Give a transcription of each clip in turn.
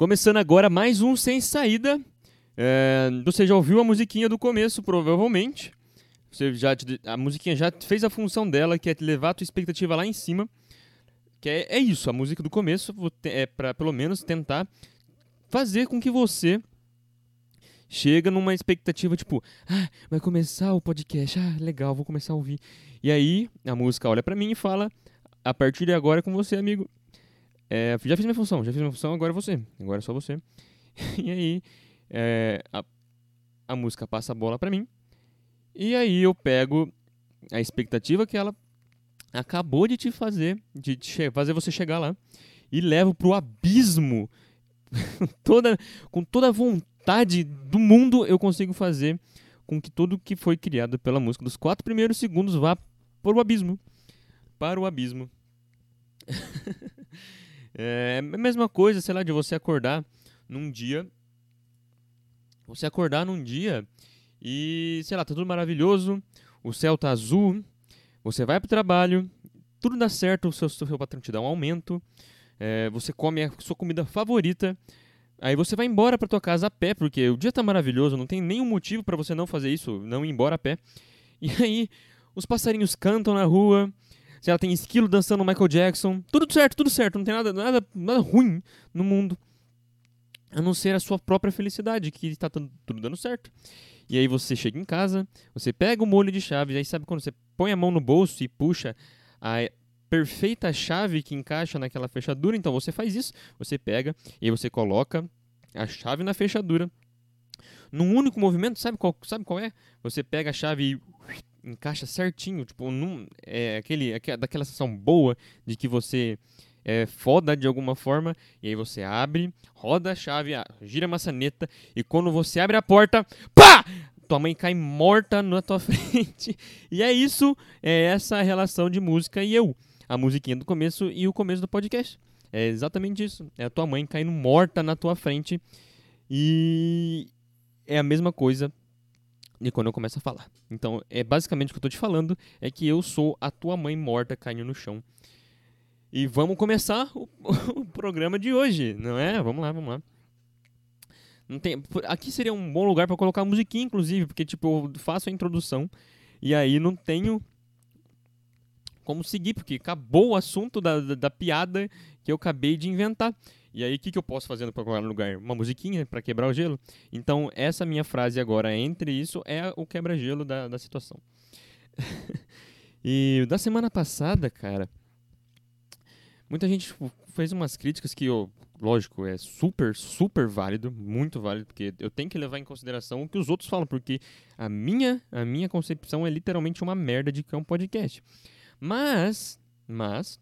Começando agora mais um Sem Saída. É, você já ouviu a musiquinha do começo, provavelmente. Você já a musiquinha já fez a função dela, que é levar a tua expectativa lá em cima. Que é, é isso, a música do começo é para pelo menos tentar fazer com que você chega numa expectativa tipo, ah, vai começar o podcast, ah, legal, vou começar a ouvir. E aí a música olha para mim e fala, a partir de agora é com você, amigo. É, já fiz minha função, já fiz minha função, agora é você. Agora é só você. e aí é, a, a música passa a bola para mim. E aí eu pego a expectativa que ela acabou de te fazer, de te fazer você chegar lá, e levo pro abismo. toda, com toda a vontade do mundo eu consigo fazer com que tudo que foi criado pela música dos quatro primeiros segundos vá para o abismo. Para o abismo. É, é a mesma coisa, sei lá, de você acordar num dia. Você acordar num dia e, sei lá, tá tudo maravilhoso, o céu tá azul, você vai pro trabalho, tudo dá certo, o seu, seu patrão te dá um aumento, é, você come a sua comida favorita, aí você vai embora pra tua casa a pé, porque o dia tá maravilhoso, não tem nenhum motivo para você não fazer isso, não ir embora a pé. E aí, os passarinhos cantam na rua, se ela tem esquilo dançando Michael Jackson. Tudo certo, tudo certo. Não tem nada, nada, nada ruim no mundo. A não ser a sua própria felicidade, que está tudo, dando certo. E aí você chega em casa, você pega o molho de chaves, aí sabe quando você põe a mão no bolso e puxa a perfeita chave que encaixa naquela fechadura, então você faz isso, você pega e você coloca a chave na fechadura. Num único movimento, sabe qual, sabe qual é? Você pega a chave e encaixa certinho, tipo, num, é, aquele, aquela, daquela sensação boa de que você é foda de alguma forma, e aí você abre, roda a chave, gira a maçaneta, e quando você abre a porta, pá! Tua mãe cai morta na tua frente. E é isso, é essa relação de música e eu. A musiquinha do começo e o começo do podcast. É exatamente isso. É a tua mãe caindo morta na tua frente. E é a mesma coisa de quando eu começo a falar. Então, é basicamente o que eu tô te falando é que eu sou a tua mãe morta caindo no chão. E vamos começar o, o programa de hoje, não é? Vamos lá, vamos lá. Não tem, aqui seria um bom lugar para colocar musiquinha, inclusive, porque tipo, eu faço a introdução e aí não tenho como seguir, porque acabou o assunto da, da, da piada que eu acabei de inventar. E aí, o que, que eu posso fazer no lugar? Uma musiquinha para quebrar o gelo? Então, essa minha frase agora, entre isso, é o quebra-gelo da, da situação. e da semana passada, cara, muita gente fez umas críticas que, eu, lógico, é super, super válido, muito válido, porque eu tenho que levar em consideração o que os outros falam, porque a minha, a minha concepção é literalmente uma merda de que é um podcast. Mas, mas,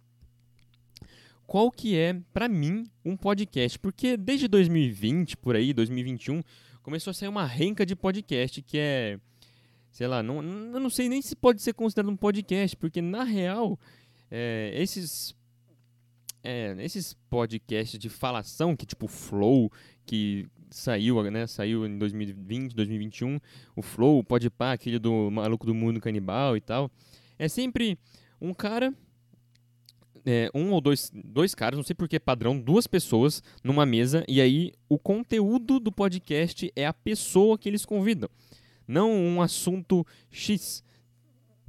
qual que é, para mim, um podcast. Porque desde 2020, por aí, 2021, começou a sair uma renca de podcast que é. Sei lá, não, eu não sei nem se pode ser considerado um podcast, porque na real, é, esses. É, esses podcasts de falação, que tipo Flow, que saiu, né? Saiu em 2020, 2021, o Flow, o Podpah, aquele do maluco do mundo canibal e tal. É sempre um cara é, um ou dois, dois caras, não sei por que padrão, duas pessoas numa mesa, e aí o conteúdo do podcast é a pessoa que eles convidam, não um assunto X.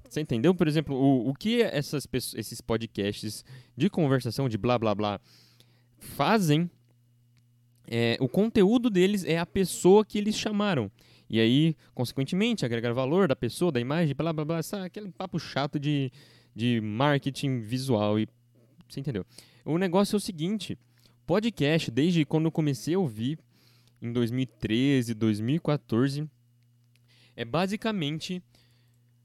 Você entendeu? Por exemplo, o, o que essas, esses podcasts de conversação, de blá blá blá, fazem, é, o conteúdo deles é a pessoa que eles chamaram. E aí, consequentemente, agregar valor da pessoa, da imagem, blá blá blá, sabe? aquele papo chato de, de marketing visual e você entendeu? O negócio é o seguinte: podcast, desde quando eu comecei a ouvir, em 2013, 2014, é basicamente.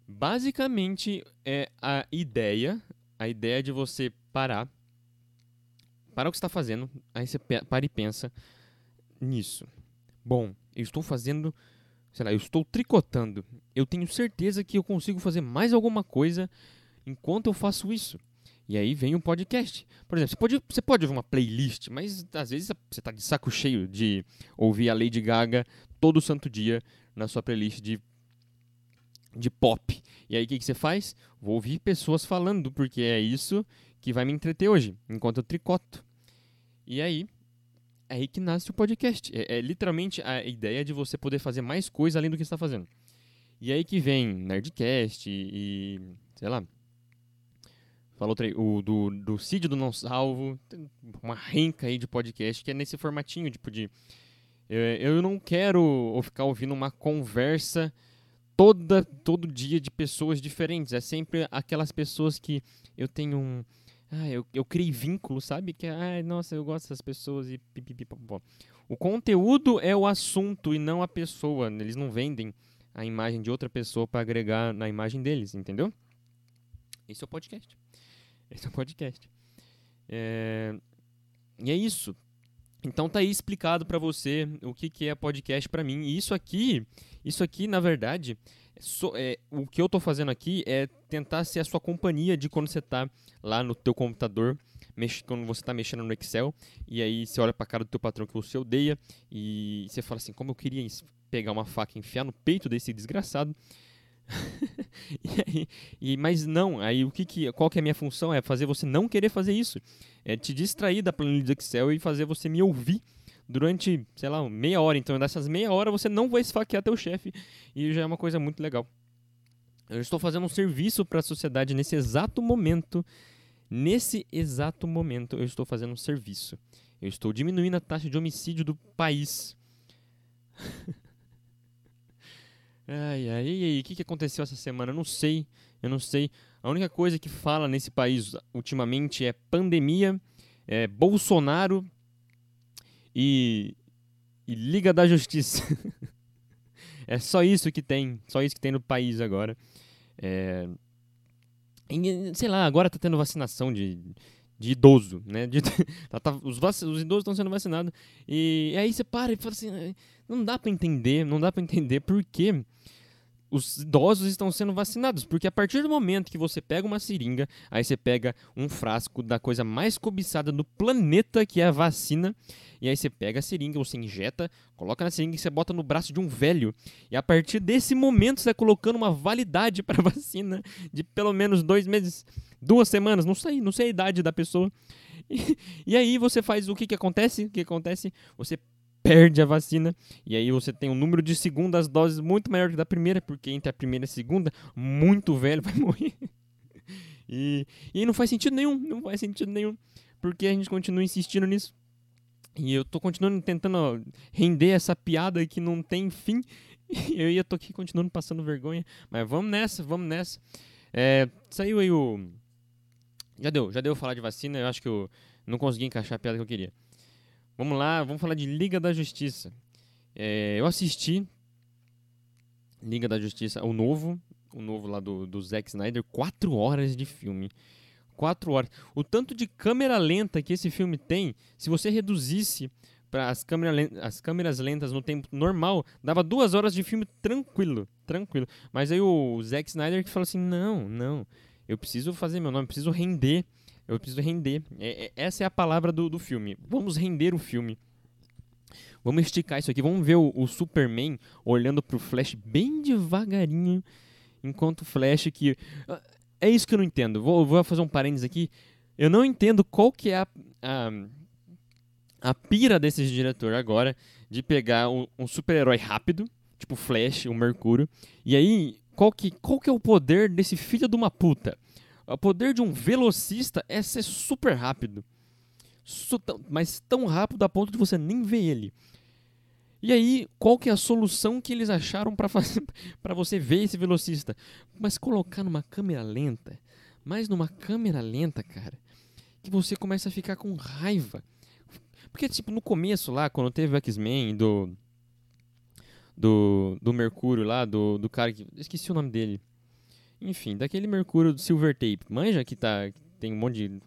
Basicamente é a ideia, a ideia de você parar, parar o que está fazendo, aí você para e pensa nisso. Bom, eu estou fazendo, sei lá, eu estou tricotando. Eu tenho certeza que eu consigo fazer mais alguma coisa enquanto eu faço isso. E aí vem um podcast. Por exemplo, você pode, você pode ouvir uma playlist, mas às vezes você está de saco cheio de ouvir a Lady Gaga todo santo dia na sua playlist de, de pop. E aí o que, que você faz? Vou ouvir pessoas falando, porque é isso que vai me entreter hoje, enquanto eu tricoto. E aí, é aí que nasce o podcast. É, é, literalmente a ideia de você poder fazer mais coisa além do que está fazendo. E aí que vem Nerdcast e, e sei lá. Falou o do, do Cid do Não Salvo. uma renca aí de podcast que é nesse formatinho, tipo de. Eu, não quero ficar ouvindo uma conversa toda todo dia de pessoas diferentes. É sempre aquelas pessoas que eu tenho um ah, eu, eu criei vínculo, sabe? Que ah, nossa, eu gosto dessas pessoas e pipipipopó. O conteúdo é o assunto e não a pessoa. Eles não vendem a imagem de outra pessoa para agregar na imagem deles, entendeu? Esse é o podcast. Esse é o podcast. É... E é isso. Então tá aí explicado para você o que, que é podcast para mim. E isso aqui, isso aqui na verdade, so, é, o que eu tô fazendo aqui é tentar ser a sua companhia de quando você tá lá no teu computador, mexe, quando você tá mexendo no Excel, e aí você olha pra cara do teu patrão que você odeia, e você fala assim, como eu queria pegar uma faca e enfiar no peito desse desgraçado. e aí, e, mas não, aí o que, que qual que é a minha função? É fazer você não querer fazer isso. É te distrair da planilha do Excel e fazer você me ouvir durante, sei lá, meia hora. Então, nessas meia hora você não vai esfaquear teu chefe. E já é uma coisa muito legal. Eu estou fazendo um serviço para a sociedade nesse exato momento. Nesse exato momento, eu estou fazendo um serviço. Eu estou diminuindo a taxa de homicídio do país. ai, ai, e aí, o que, que aconteceu essa semana? Eu não sei, eu não sei. A única coisa que fala nesse país ultimamente é pandemia, é Bolsonaro e, e Liga da Justiça. é só isso que tem, só isso que tem no país agora. É, sei lá, agora tá tendo vacinação de, de idoso, né? De, tá, tá, os, os, idosos estão sendo vacinados. E, aí você para e fala assim, não dá para entender, não dá para entender por que os idosos estão sendo vacinados, porque a partir do momento que você pega uma seringa, aí você pega um frasco da coisa mais cobiçada do planeta, que é a vacina, e aí você pega a seringa, você injeta, coloca na seringa e você bota no braço de um velho. E a partir desse momento você está colocando uma validade para a vacina de pelo menos dois meses, duas semanas, não sei, não sei a idade da pessoa. E, e aí você faz o que, que acontece? O que acontece? Você perde a vacina e aí você tem um número de segundas doses muito maior que da primeira, porque entre a primeira e a segunda, muito velho vai morrer. E, e não faz sentido nenhum, não faz sentido nenhum, porque a gente continua insistindo nisso. E eu tô continuando tentando render essa piada que não tem fim. E eu ia tô aqui continuando passando vergonha, mas vamos nessa, vamos nessa. É, saiu aí o já deu, já deu falar de vacina, eu acho que eu não consegui encaixar a piada que eu queria. Vamos lá, vamos falar de Liga da Justiça. É, eu assisti Liga da Justiça, o novo, o novo lá do, do Zack Snyder, quatro horas de filme. Quatro horas. O tanto de câmera lenta que esse filme tem, se você reduzisse para as, câmera, as câmeras lentas no tempo normal, dava duas horas de filme tranquilo, tranquilo. Mas aí o Zack Snyder que falou assim, não, não, eu preciso fazer meu nome, preciso render eu preciso render. É, é, essa é a palavra do, do filme. Vamos render o filme. Vamos esticar isso aqui. Vamos ver o, o Superman olhando pro Flash bem devagarinho. Enquanto o Flash que. Ah, é isso que eu não entendo. Vou, vou fazer um parênteses aqui. Eu não entendo qual que é a, a, a pira desse diretor agora de pegar um, um super-herói rápido, tipo Flash, o Mercúrio, e aí qual que, qual que é o poder desse filho de uma puta? O poder de um velocista é ser super rápido. Mas tão rápido a ponto de você nem ver ele. E aí, qual que é a solução que eles acharam para para você ver esse velocista? Mas colocar numa câmera lenta, mais numa câmera lenta, cara, que você começa a ficar com raiva. Porque tipo no começo lá, quando teve o X-Men do do do Mercúrio lá, do do cara que esqueci o nome dele. Enfim, daquele Mercúrio do Silver Tape. Manja que tá. Tem um monte de.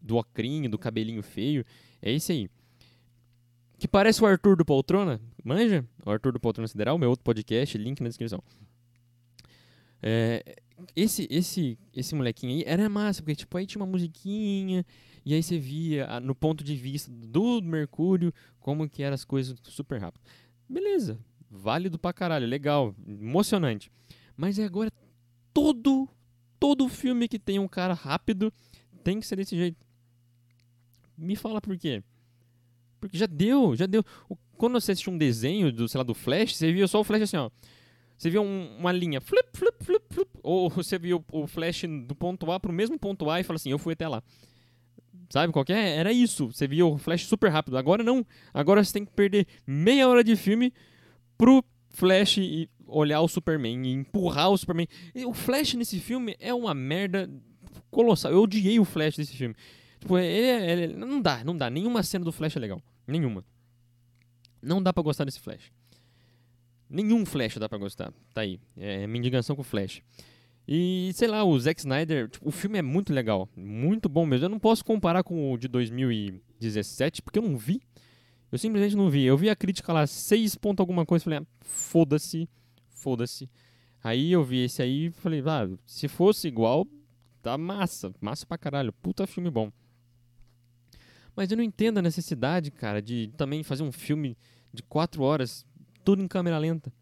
Do ocrinho, do cabelinho feio. É esse aí. Que parece o Arthur do Poltrona. Manja? O Arthur do Poltrona Sideral, meu outro podcast, link na descrição. É, esse, esse, esse molequinho aí era massa, porque tipo, aí tinha uma musiquinha, e aí você via no ponto de vista do Mercúrio como que eram as coisas super rápido. Beleza, válido pra caralho, legal, emocionante. Mas é agora todo todo filme que tem um cara rápido tem que ser desse jeito. Me fala por quê? Porque já deu, já deu. Quando você assiste um desenho do, sei lá, do Flash, você via só o Flash assim, ó. Você via um, uma linha, flip, flip, flip, flip. Ou você via o, Flash do ponto A pro mesmo ponto A e fala assim, eu fui até lá. Sabe qual é? Era isso. Você via o Flash super rápido. Agora não. Agora você tem que perder meia hora de filme pro Flash e olhar o Superman e empurrar o Superman. E o Flash nesse filme é uma merda colossal. Eu odiei o Flash desse filme. Tipo, ele, ele, não dá, não dá. Nenhuma cena do Flash é legal. Nenhuma. Não dá pra gostar desse Flash. Nenhum Flash dá pra gostar. Tá aí. É minha indignação com o Flash. E, sei lá, o Zack Snyder, tipo, o filme é muito legal. Muito bom mesmo. Eu não posso comparar com o de 2017, porque eu não vi. Eu simplesmente não vi. Eu vi a crítica lá, 6 ponto alguma coisa. Falei, ah, foda-se, foda-se. Aí eu vi esse aí e falei, ah, se fosse igual, tá massa. Massa pra caralho. Puta filme bom. Mas eu não entendo a necessidade, cara, de também fazer um filme de 4 horas, tudo em câmera lenta.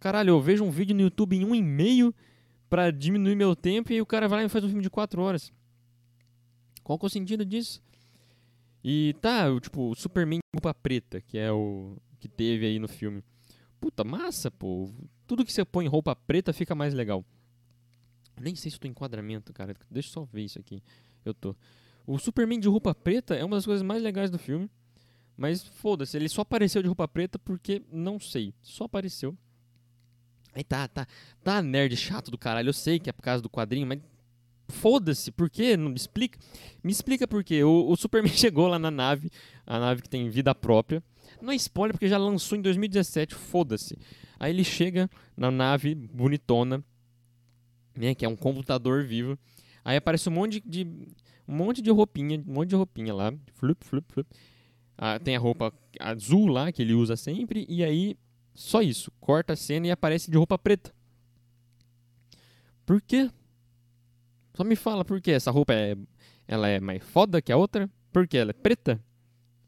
Caralho, eu vejo um vídeo no YouTube em um e meio pra diminuir meu tempo e o cara vai lá e faz um filme de 4 horas. Qual que é o sentido disso? E tá, tipo, o Superman roupa preta, que é o que teve aí no filme. Puta, massa, pô. Tudo que você põe roupa preta fica mais legal. Nem sei se eu tô em enquadramento, cara. Deixa eu só ver isso aqui. Eu tô. O Superman de roupa preta é uma das coisas mais legais do filme. Mas foda-se, ele só apareceu de roupa preta porque não sei. Só apareceu. Aí tá, tá. Tá nerd chato do caralho. Eu sei que é por causa do quadrinho, mas foda-se, por quê? Não me explica. Me explica por quê. O, o, Superman chegou lá na nave, a nave que tem vida própria. Não é spoiler porque já lançou em 2017, foda-se. Aí ele chega na nave bonitona, né, que é um computador vivo. Aí aparece um monte de, um monte de roupinha, um monte de roupinha lá, flup, flup, flup. Ah, tem a roupa azul lá que ele usa sempre e aí só isso. Corta a cena e aparece de roupa preta. Por quê? Só me fala por quê. Essa roupa é, ela é mais foda que a outra? Por quê? Ela é preta?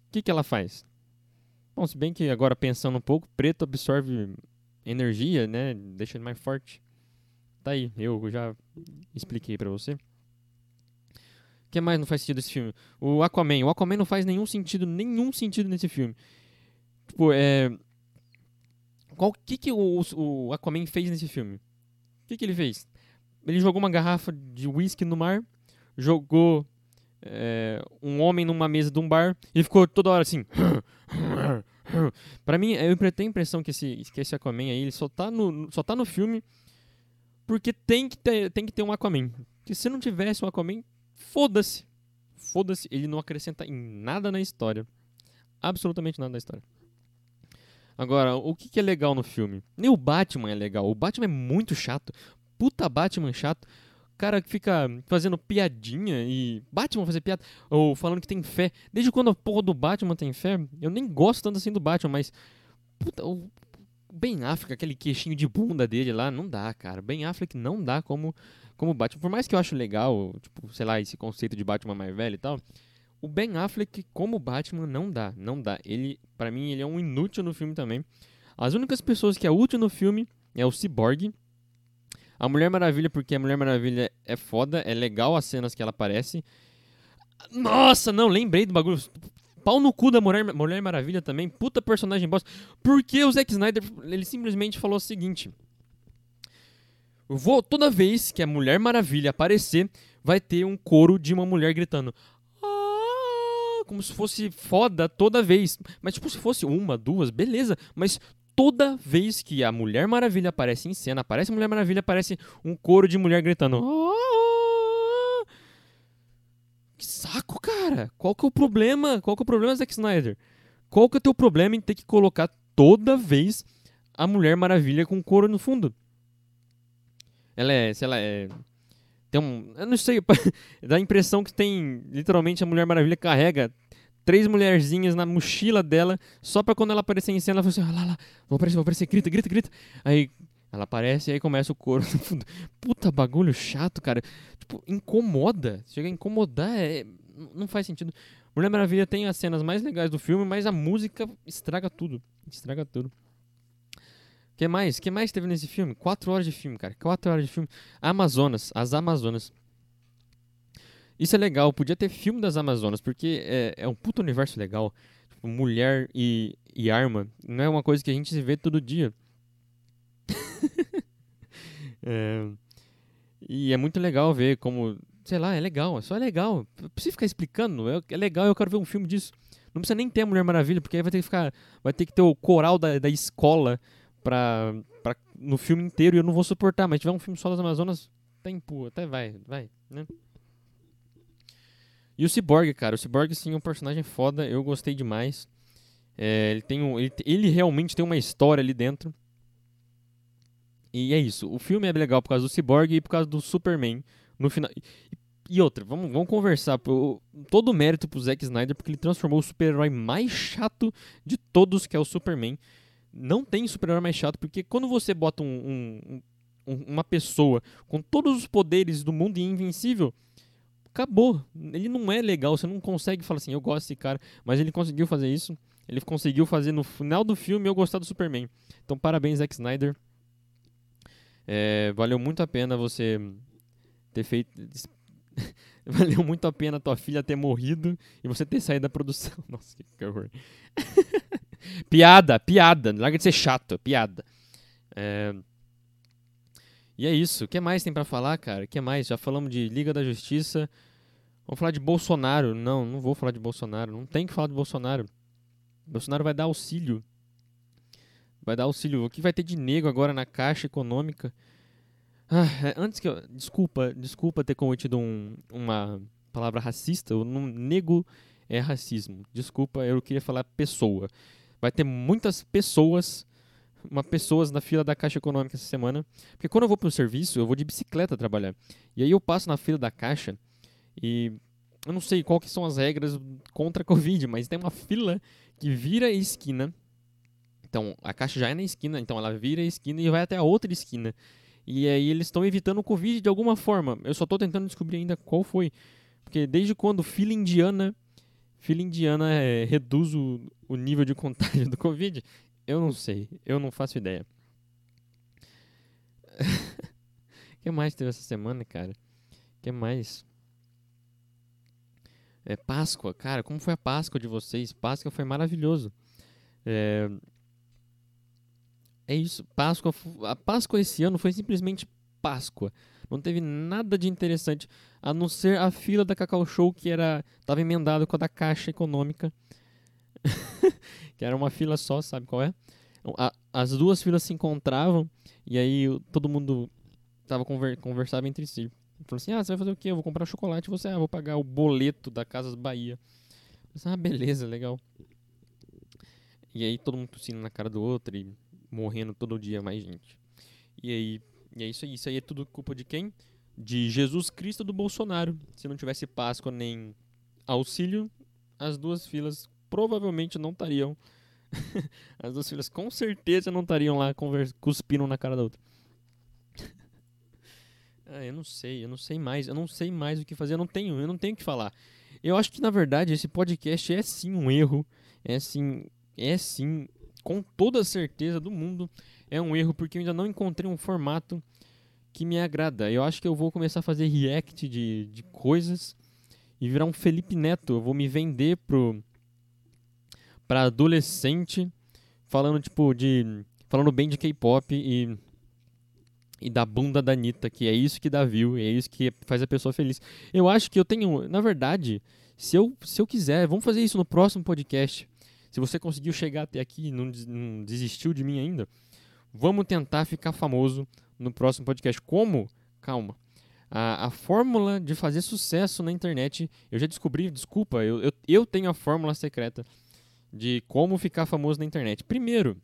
O que, que ela faz? Bom, se bem que agora pensando um pouco, preto absorve energia, né? Deixa ele mais forte. Tá aí, eu já expliquei pra você. O que mais não faz sentido esse filme? O Aquaman. O Aquaman não faz nenhum sentido, nenhum sentido nesse filme. Tipo, é qual que, que o, o Aquaman fez nesse filme? O que, que ele fez? Ele jogou uma garrafa de whisky no mar, jogou é, um homem numa mesa de um bar e ficou toda hora assim. pra mim, eu tenho a impressão que esse, que esse Aquaman aí ele só tá, no, só tá no filme porque tem que ter, tem que ter um Aquaman. Porque se não tivesse um Aquaman, foda-se. Foda-se, ele não acrescenta em nada na história. Absolutamente nada na história. Agora, o que, que é legal no filme? Nem o Batman é legal. O Batman é muito chato. Puta Batman chato. Cara que fica fazendo piadinha e. Batman fazer piada. Ou falando que tem fé. Desde quando a porra do Batman tem fé? Eu nem gosto tanto assim do Batman, mas. Puta, o Ben Affleck, aquele queixinho de bunda dele lá, não dá, cara. Ben Affleck não dá como, como Batman. Por mais que eu acho legal, tipo, sei lá, esse conceito de Batman mais velho e tal. O Ben Affleck como Batman não dá, não dá. Ele, para mim, ele é um inútil no filme também. As únicas pessoas que é útil no filme é o Cyborg, a Mulher Maravilha, porque a Mulher Maravilha é foda, é legal as cenas que ela aparece. Nossa, não, lembrei do bagulho. Pau no cu da Mulher, Mulher Maravilha também. Puta personagem bosta. Porque o Zack Snyder, ele simplesmente falou o seguinte. Vou, toda vez que a Mulher Maravilha aparecer, vai ter um coro de uma mulher gritando como se fosse foda toda vez. Mas, tipo, se fosse uma, duas, beleza. Mas toda vez que a Mulher Maravilha aparece em cena, aparece Mulher Maravilha, aparece um coro de mulher gritando. Ah! Que saco, cara! Qual que é o problema? Qual que é o problema, Zack Snyder? Qual que é o teu problema em ter que colocar toda vez a Mulher Maravilha com coro no fundo? Ela é, sei lá, é tem um. Eu não sei, dá a impressão que tem. Literalmente a Mulher Maravilha carrega três mulherzinhas na mochila dela, só pra quando ela aparecer em cena, ela fala assim: ah, lá, lá, vou aparecer, vou aparecer, grita, grita, grita. Aí ela aparece e aí começa o coro no fundo. Puta bagulho chato, cara. Tipo, incomoda. Chega a incomodar, é... não faz sentido. Mulher Maravilha tem as cenas mais legais do filme, mas a música estraga tudo. Estraga tudo que mais? que mais teve nesse filme? Quatro horas de filme, cara. Quatro horas de filme. Amazonas, as Amazonas. Isso é legal, podia ter filme das Amazonas, porque é, é um puto universo legal. Tipo, mulher e, e arma não é uma coisa que a gente se vê todo dia. é, e é muito legal ver como, sei lá, é legal, é só legal. Não precisa ficar explicando, é, é legal, eu quero ver um filme disso. Não precisa nem ter a Mulher Maravilha, porque aí vai ter que ficar, vai ter que ter o coral da, da escola pra, pra, no filme inteiro e eu não vou suportar. Mas se tiver um filme só das Amazonas, tem, pô, até vai, vai, né? E o Cyborg, cara, o Cyborg sim é um personagem foda, eu gostei demais. É, ele, tem um, ele, ele realmente tem uma história ali dentro. E é isso. O filme é legal por causa do Cyborg e por causa do Superman. No final. E, e outra, vamos, vamos conversar. Pô, todo o mérito pro Zack Snyder, porque ele transformou o super-herói mais chato de todos, que é o Superman. Não tem super-herói mais chato, porque quando você bota um, um, um, uma pessoa com todos os poderes do mundo e invencível, acabou. Ele não é legal, você não consegue falar assim, eu gosto desse cara, mas ele conseguiu fazer isso. Ele conseguiu fazer no final do filme eu gostar do Superman. Então, parabéns, Zack Snyder. É, valeu muito a pena você ter feito. valeu muito a pena tua filha ter morrido e você ter saído da produção. Nossa, que horror. piada, piada. Larga de ser chato, piada. É... E é isso. O que mais tem para falar, cara? O que mais? Já falamos de Liga da Justiça. Vamos falar de Bolsonaro. Não, não vou falar de Bolsonaro. Não tem que falar de Bolsonaro. Bolsonaro vai dar auxílio. Vai dar auxílio. O que vai ter de nego agora na Caixa Econômica? Ah, é, antes que eu. Desculpa, desculpa ter cometido um, uma palavra racista. O nego é racismo. Desculpa, eu queria falar pessoa. Vai ter muitas pessoas uma pessoas na fila da Caixa Econômica essa semana. Porque quando eu vou para o serviço, eu vou de bicicleta trabalhar. E aí eu passo na fila da Caixa e eu não sei qual que são as regras contra a Covid, mas tem uma fila que vira a esquina. Então, a caixa já é na esquina, então ela vira a esquina e vai até a outra esquina. E aí eles estão evitando o Covid de alguma forma. Eu só estou tentando descobrir ainda qual foi. Porque desde quando fila indiana, fila indiana é, reduz o, o nível de contágio do Covid, eu não sei. Eu não faço ideia. O que mais teve essa semana, cara? O que mais? É, Páscoa, cara, como foi a Páscoa de vocês? Páscoa foi maravilhoso. É, é isso, Páscoa. A Páscoa esse ano foi simplesmente Páscoa. Não teve nada de interessante, a não ser a fila da Cacau Show que era tava emendado com a da Caixa Econômica, que era uma fila só, sabe qual é? A, as duas filas se encontravam e aí todo mundo tava conver, conversava entre si. Falou assim: ah, você vai fazer o quê? Eu vou comprar chocolate. Você, ah, vou pagar o boleto da Casas Bahia. Falei, ah, beleza, legal. E aí todo mundo tossindo na cara do outro e morrendo todo dia mais gente. E aí, e é isso aí. Isso aí é tudo culpa de quem? De Jesus Cristo do Bolsonaro. Se não tivesse Páscoa nem auxílio, as duas filas provavelmente não estariam. as duas filas com certeza não estariam lá cuspindo na cara da outra. Ah, eu não sei, eu não sei mais, eu não sei mais o que fazer, eu não tenho, eu não tenho o que falar. Eu acho que na verdade esse podcast é sim um erro, é sim, é sim, com toda a certeza do mundo, é um erro porque eu ainda não encontrei um formato que me agrada. Eu acho que eu vou começar a fazer react de, de coisas e virar um Felipe Neto. Eu vou me vender pro para adolescente falando tipo de falando bem de K-pop e e da bunda da Anitta, que é isso que dá view, é isso que faz a pessoa feliz. Eu acho que eu tenho, na verdade, se eu, se eu quiser, vamos fazer isso no próximo podcast. Se você conseguiu chegar até aqui e não, não desistiu de mim ainda, vamos tentar ficar famoso no próximo podcast. Como? Calma. A, a fórmula de fazer sucesso na internet, eu já descobri, desculpa, eu, eu, eu tenho a fórmula secreta de como ficar famoso na internet. Primeiro,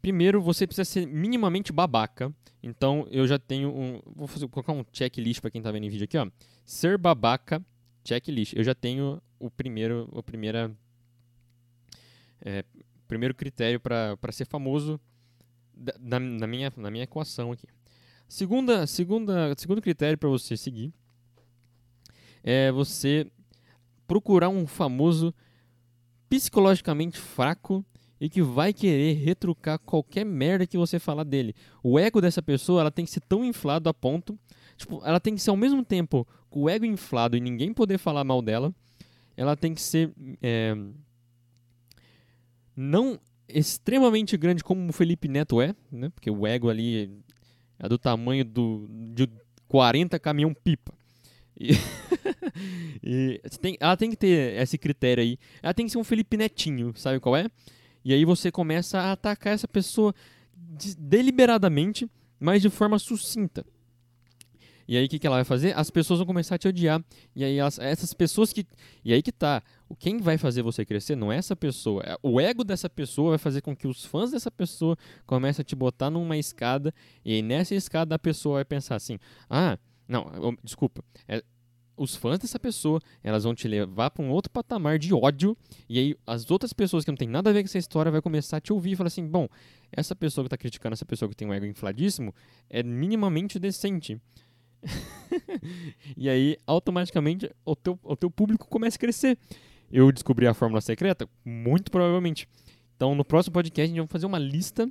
Primeiro, você precisa ser minimamente babaca. Então, eu já tenho um. Vou fazer, colocar um checklist para quem tá vendo em vídeo aqui, ó. Ser babaca, checklist. Eu já tenho o primeiro, o primeira, é, primeiro critério para ser famoso na, na, minha, na minha equação aqui. Segunda, segunda, segundo critério para você seguir é você procurar um famoso psicologicamente fraco e que vai querer retrucar qualquer merda que você falar dele. O ego dessa pessoa, ela tem que ser tão inflado a ponto, tipo, ela tem que ser ao mesmo tempo com o ego inflado e ninguém poder falar mal dela, ela tem que ser é, não extremamente grande como o Felipe Neto é, né? Porque o ego ali é do tamanho do, de 40 caminhão pipa. E, e tem, ela tem que ter esse critério aí. Ela tem que ser um Felipe Netinho, sabe qual é? E aí você começa a atacar essa pessoa deliberadamente, mas de forma sucinta. E aí o que, que ela vai fazer? As pessoas vão começar a te odiar. E aí elas, essas pessoas que. E aí que tá. Quem vai fazer você crescer não é essa pessoa. É, o ego dessa pessoa vai fazer com que os fãs dessa pessoa comecem a te botar numa escada. E aí nessa escada a pessoa vai pensar assim: ah, não, desculpa. Os fãs dessa pessoa, elas vão te levar para um outro patamar de ódio, e aí as outras pessoas que não tem nada a ver com essa história vai começar a te ouvir e falar assim: bom, essa pessoa que está criticando essa pessoa que tem um ego infladíssimo é minimamente decente. e aí, automaticamente, o teu, o teu público começa a crescer. Eu descobri a fórmula secreta? Muito provavelmente. Então, no próximo podcast, a gente vai fazer uma lista.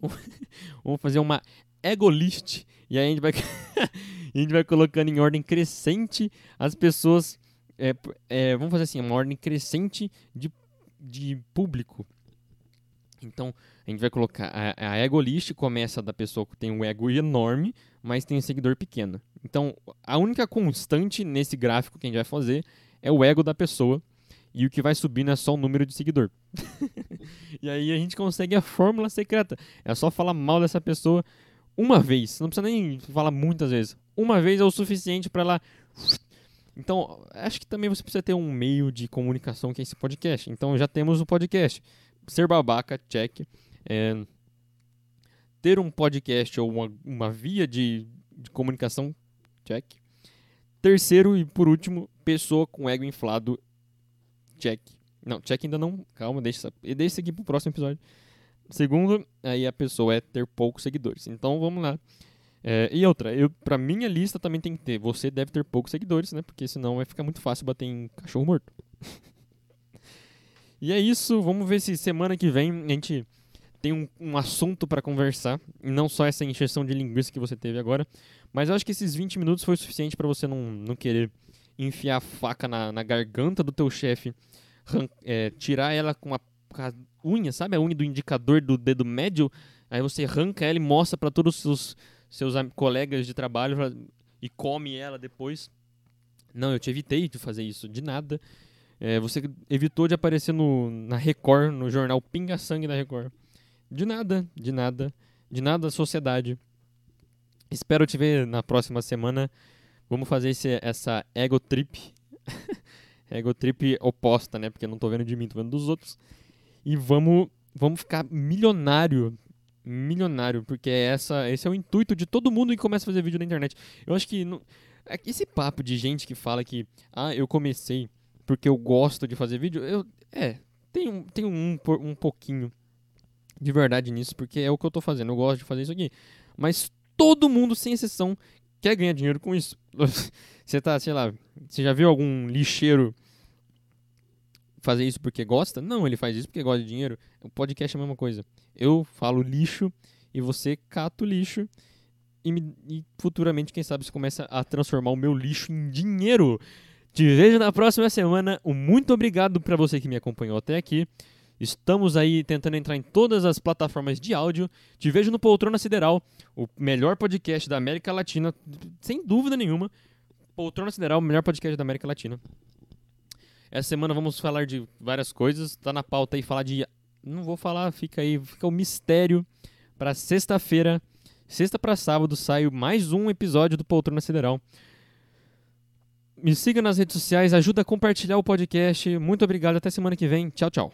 vamos fazer uma ego list. E aí a gente vai, a gente vai colocando em ordem crescente as pessoas. É, é, vamos fazer assim, uma ordem crescente de, de público. Então, a gente vai colocar. A, a ego list começa da pessoa que tem um ego enorme, mas tem um seguidor pequeno. Então, a única constante nesse gráfico que a gente vai fazer é o ego da pessoa. E o que vai subindo é só o número de seguidor. e aí a gente consegue a fórmula secreta. É só falar mal dessa pessoa uma vez. Não precisa nem falar muitas vezes. Uma vez é o suficiente para ela. Então, acho que também você precisa ter um meio de comunicação que é esse podcast. Então, já temos o podcast. Ser babaca, check. É, ter um podcast ou uma, uma via de, de comunicação, check. Terceiro e por último, pessoa com ego inflado, check. Não, check ainda não. Calma, deixa, deixa isso aqui pro próximo episódio. Segundo, aí a pessoa é ter poucos seguidores. Então vamos lá. É, e outra, eu, pra minha lista também tem que ter. Você deve ter poucos seguidores, né? Porque senão vai ficar muito fácil bater em cachorro morto. e é isso. Vamos ver se semana que vem a gente tem um, um assunto para conversar, e não só essa encheção de linguiça que você teve agora. Mas eu acho que esses 20 minutos foi suficiente para você não, não querer enfiar a faca na, na garganta do teu chefe, é, tirar ela com a, com a, unha, sabe? A unha do indicador do dedo médio, aí você arranca ela e mostra para todos os seus, seus colegas de trabalho e come ela depois. Não, eu te evitei de fazer isso, de nada. É, você evitou de aparecer no, na Record, no jornal Pinga Sangue da Record. De nada, de nada, de nada, sociedade. Espero te ver na próxima semana. Vamos fazer esse, essa ego trip. ego trip oposta, né? Porque eu não tô vendo de mim, tô vendo dos outros. E vamos, vamos ficar milionário. Milionário, porque essa, esse é o intuito de todo mundo que começa a fazer vídeo na internet. Eu acho que. Não, é esse papo de gente que fala que. Ah, eu comecei porque eu gosto de fazer vídeo. Eu, é, tem, tem um, um pouquinho de verdade nisso, porque é o que eu tô fazendo. Eu gosto de fazer isso aqui. Mas todo mundo, sem exceção, quer ganhar dinheiro com isso. você tá, sei lá, você já viu algum lixeiro fazer isso porque gosta? Não, ele faz isso porque gosta de dinheiro. O podcast é a mesma coisa. Eu falo lixo e você cata o lixo. E, me, e futuramente, quem sabe, você começa a transformar o meu lixo em dinheiro. Te vejo na próxima semana. Um muito obrigado para você que me acompanhou até aqui. Estamos aí tentando entrar em todas as plataformas de áudio. Te vejo no Poltrona Sideral, o melhor podcast da América Latina, sem dúvida nenhuma. Poltrona Sideral, o melhor podcast da América Latina. Essa semana vamos falar de várias coisas. Tá na pauta aí falar de. Não vou falar, fica aí, fica o mistério. Para sexta-feira, sexta para sábado, sai mais um episódio do Poltrona Sideral. Me siga nas redes sociais, ajuda a compartilhar o podcast. Muito obrigado, até semana que vem. Tchau, tchau.